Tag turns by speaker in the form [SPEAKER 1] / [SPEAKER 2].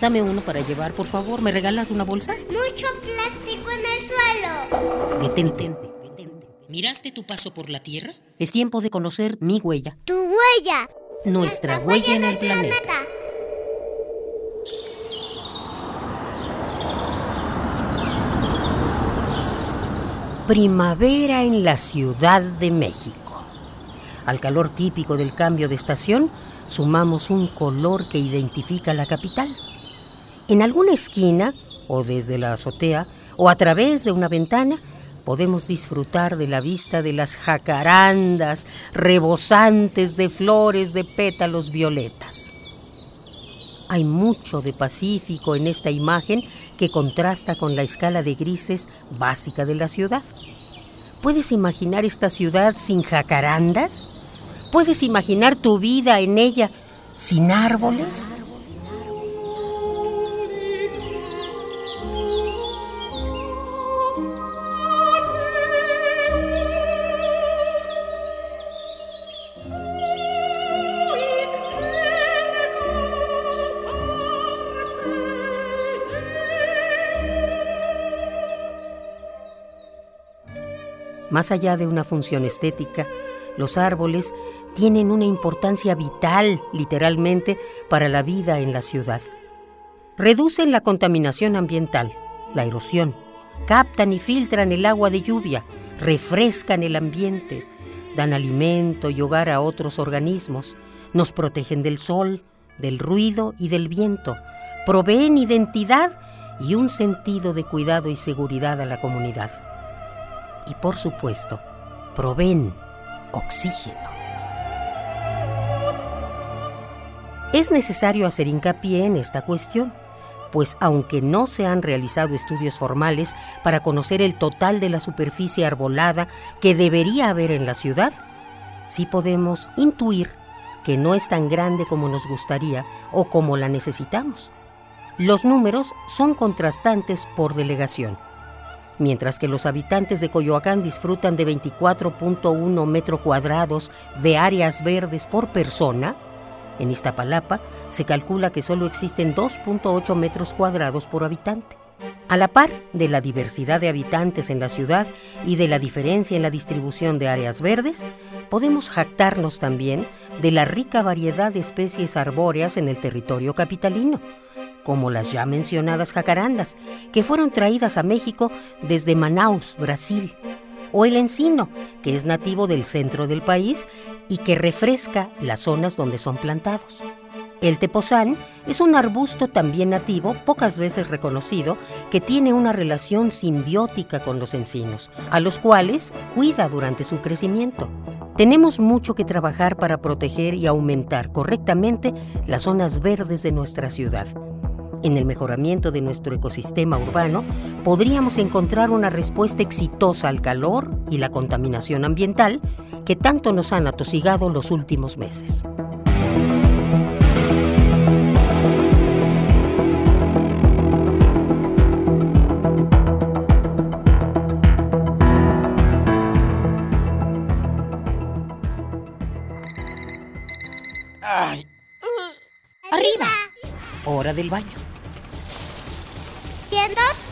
[SPEAKER 1] Dame uno para llevar, por favor. ¿Me regalas una bolsa?
[SPEAKER 2] Mucho plástico en el suelo.
[SPEAKER 1] Detente. ¿Miraste tu paso por la Tierra? Es tiempo de conocer mi huella.
[SPEAKER 2] Tu huella.
[SPEAKER 1] Nuestra huella en el planeta. Primavera en la Ciudad de México. Al calor típico del cambio de estación, sumamos un color que identifica la capital. En alguna esquina, o desde la azotea, o a través de una ventana, podemos disfrutar de la vista de las jacarandas rebosantes de flores de pétalos violetas. Hay mucho de pacífico en esta imagen que contrasta con la escala de grises básica de la ciudad. ¿Puedes imaginar esta ciudad sin jacarandas? ¿Puedes imaginar tu vida en ella sin árboles? Más allá de una función estética, los árboles tienen una importancia vital, literalmente, para la vida en la ciudad. Reducen la contaminación ambiental, la erosión, captan y filtran el agua de lluvia, refrescan el ambiente, dan alimento y hogar a otros organismos, nos protegen del sol, del ruido y del viento, proveen identidad y un sentido de cuidado y seguridad a la comunidad. Y por supuesto, proveen oxígeno. Es necesario hacer hincapié en esta cuestión, pues aunque no se han realizado estudios formales para conocer el total de la superficie arbolada que debería haber en la ciudad, sí podemos intuir que no es tan grande como nos gustaría o como la necesitamos. Los números son contrastantes por delegación mientras que los habitantes de Coyoacán disfrutan de 24.1 metros cuadrados de áreas verdes por persona, en Iztapalapa se calcula que solo existen 2.8 metros cuadrados por habitante. A la par de la diversidad de habitantes en la ciudad y de la diferencia en la distribución de áreas verdes, podemos jactarnos también de la rica variedad de especies arbóreas en el territorio capitalino, como las ya mencionadas jacarandas, que fueron traídas a México desde Manaus, Brasil, o el encino, que es nativo del centro del país y que refresca las zonas donde son plantados. El tepozán es un arbusto también nativo, pocas veces reconocido, que tiene una relación simbiótica con los encinos, a los cuales cuida durante su crecimiento. Tenemos mucho que trabajar para proteger y aumentar correctamente las zonas verdes de nuestra ciudad en el mejoramiento de nuestro ecosistema urbano, podríamos encontrar una respuesta exitosa al calor y la contaminación ambiental que tanto nos han atosigado los últimos meses. Ay.
[SPEAKER 2] Arriba.
[SPEAKER 1] Hora del baño